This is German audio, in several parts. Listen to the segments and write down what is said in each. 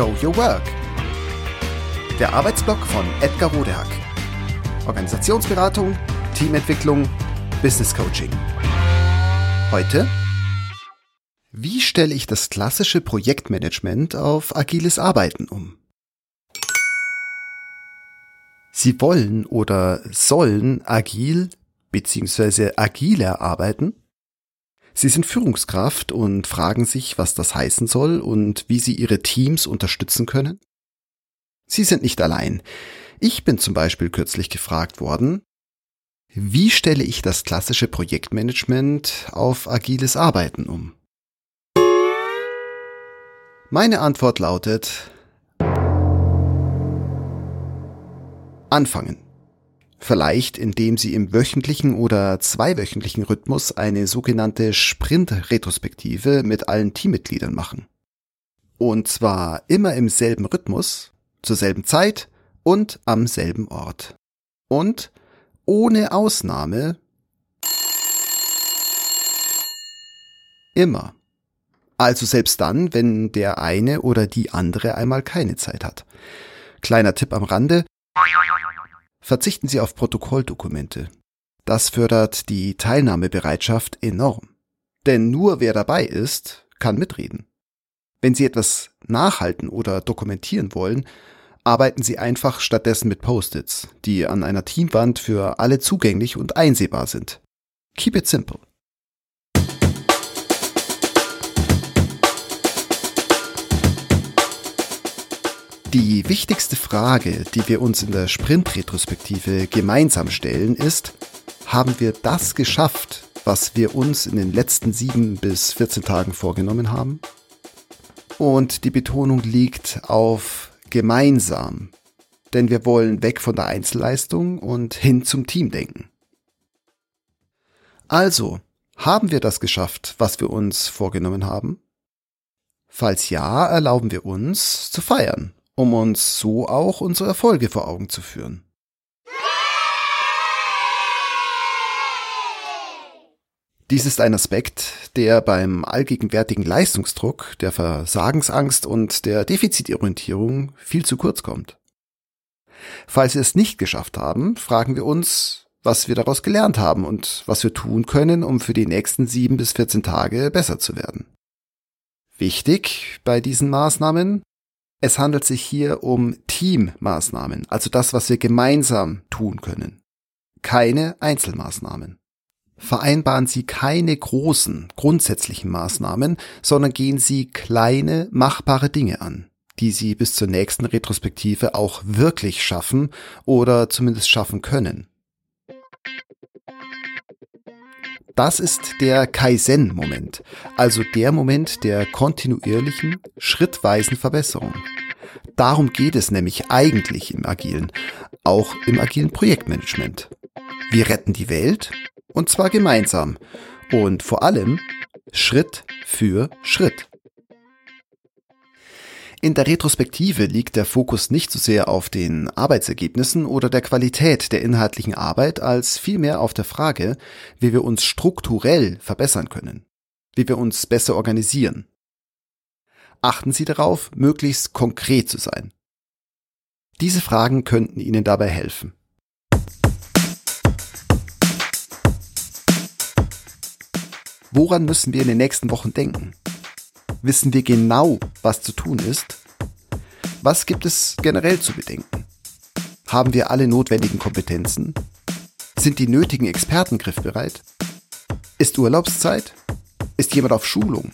Show Your Work. Der Arbeitsblock von Edgar Rodehack. Organisationsberatung, Teamentwicklung, Business Coaching. Heute wie stelle ich das klassische Projektmanagement auf agiles Arbeiten um? Sie wollen oder sollen agil bzw. agiler arbeiten? Sie sind Führungskraft und fragen sich, was das heißen soll und wie sie ihre Teams unterstützen können? Sie sind nicht allein. Ich bin zum Beispiel kürzlich gefragt worden, wie stelle ich das klassische Projektmanagement auf agiles Arbeiten um? Meine Antwort lautet Anfangen. Vielleicht indem Sie im wöchentlichen oder zweiwöchentlichen Rhythmus eine sogenannte Sprint-Retrospektive mit allen Teammitgliedern machen. Und zwar immer im selben Rhythmus, zur selben Zeit und am selben Ort. Und ohne Ausnahme immer. Also selbst dann, wenn der eine oder die andere einmal keine Zeit hat. Kleiner Tipp am Rande. Verzichten Sie auf Protokolldokumente. Das fördert die Teilnahmebereitschaft enorm. Denn nur wer dabei ist, kann mitreden. Wenn Sie etwas nachhalten oder dokumentieren wollen, arbeiten Sie einfach stattdessen mit Post-its, die an einer Teamwand für alle zugänglich und einsehbar sind. Keep it simple. Die wichtigste Frage, die wir uns in der Sprint-Retrospektive gemeinsam stellen, ist, haben wir das geschafft, was wir uns in den letzten sieben bis 14 Tagen vorgenommen haben? Und die Betonung liegt auf gemeinsam, denn wir wollen weg von der Einzelleistung und hin zum Teamdenken. Also, haben wir das geschafft, was wir uns vorgenommen haben? Falls ja, erlauben wir uns zu feiern um uns so auch unsere Erfolge vor Augen zu führen. Dies ist ein Aspekt, der beim allgegenwärtigen Leistungsdruck, der Versagensangst und der Defizitorientierung viel zu kurz kommt. Falls wir es nicht geschafft haben, fragen wir uns, was wir daraus gelernt haben und was wir tun können, um für die nächsten sieben bis 14 Tage besser zu werden. Wichtig bei diesen Maßnahmen, es handelt sich hier um Teammaßnahmen, also das, was wir gemeinsam tun können. Keine Einzelmaßnahmen. Vereinbaren Sie keine großen, grundsätzlichen Maßnahmen, sondern gehen Sie kleine, machbare Dinge an, die Sie bis zur nächsten Retrospektive auch wirklich schaffen oder zumindest schaffen können. Das ist der Kaizen-Moment, also der Moment der kontinuierlichen, schrittweisen Verbesserung. Darum geht es nämlich eigentlich im Agilen, auch im agilen Projektmanagement. Wir retten die Welt und zwar gemeinsam und vor allem Schritt für Schritt. In der Retrospektive liegt der Fokus nicht so sehr auf den Arbeitsergebnissen oder der Qualität der inhaltlichen Arbeit, als vielmehr auf der Frage, wie wir uns strukturell verbessern können, wie wir uns besser organisieren. Achten Sie darauf, möglichst konkret zu sein. Diese Fragen könnten Ihnen dabei helfen. Woran müssen wir in den nächsten Wochen denken? Wissen wir genau, was zu tun ist? Was gibt es generell zu bedenken? Haben wir alle notwendigen Kompetenzen? Sind die nötigen Experten griffbereit? Ist Urlaubszeit? Ist jemand auf Schulung?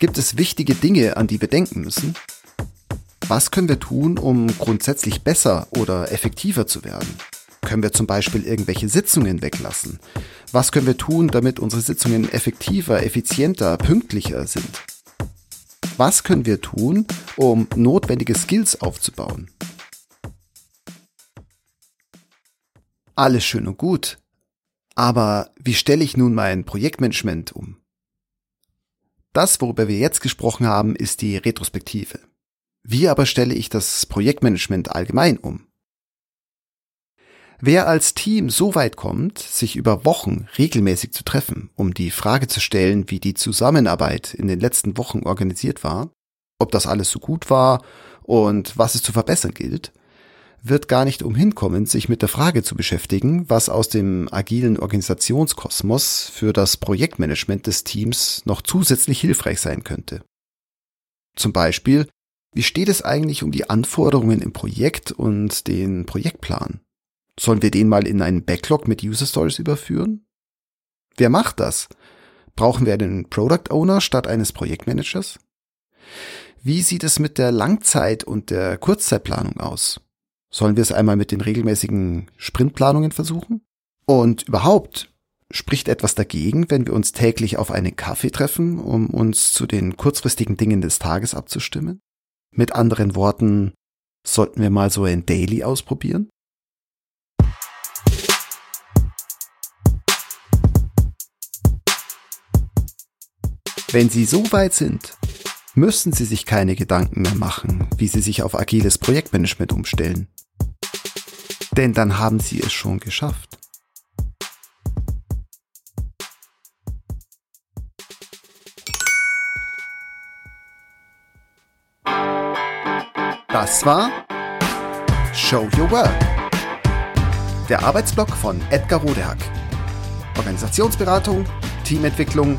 Gibt es wichtige Dinge, an die wir denken müssen? Was können wir tun, um grundsätzlich besser oder effektiver zu werden? Können wir zum Beispiel irgendwelche Sitzungen weglassen? Was können wir tun, damit unsere Sitzungen effektiver, effizienter, pünktlicher sind? Was können wir tun, um notwendige Skills aufzubauen? Alles schön und gut. Aber wie stelle ich nun mein Projektmanagement um? Das, worüber wir jetzt gesprochen haben, ist die Retrospektive. Wie aber stelle ich das Projektmanagement allgemein um? Wer als Team so weit kommt, sich über Wochen regelmäßig zu treffen, um die Frage zu stellen, wie die Zusammenarbeit in den letzten Wochen organisiert war, ob das alles so gut war und was es zu verbessern gilt, wird gar nicht umhin kommen, sich mit der Frage zu beschäftigen, was aus dem agilen Organisationskosmos für das Projektmanagement des Teams noch zusätzlich hilfreich sein könnte. Zum Beispiel, wie steht es eigentlich um die Anforderungen im Projekt und den Projektplan? Sollen wir den mal in einen Backlog mit User Stories überführen? Wer macht das? Brauchen wir einen Product Owner statt eines Projektmanagers? Wie sieht es mit der Langzeit- und der Kurzzeitplanung aus? Sollen wir es einmal mit den regelmäßigen Sprintplanungen versuchen? Und überhaupt, spricht etwas dagegen, wenn wir uns täglich auf einen Kaffee treffen, um uns zu den kurzfristigen Dingen des Tages abzustimmen? Mit anderen Worten, sollten wir mal so ein Daily ausprobieren? Wenn Sie so weit sind, müssen Sie sich keine Gedanken mehr machen, wie Sie sich auf agiles Projektmanagement umstellen. Denn dann haben Sie es schon geschafft. Das war Show Your Work. Der Arbeitsblock von Edgar Rodehack. Organisationsberatung, Teamentwicklung,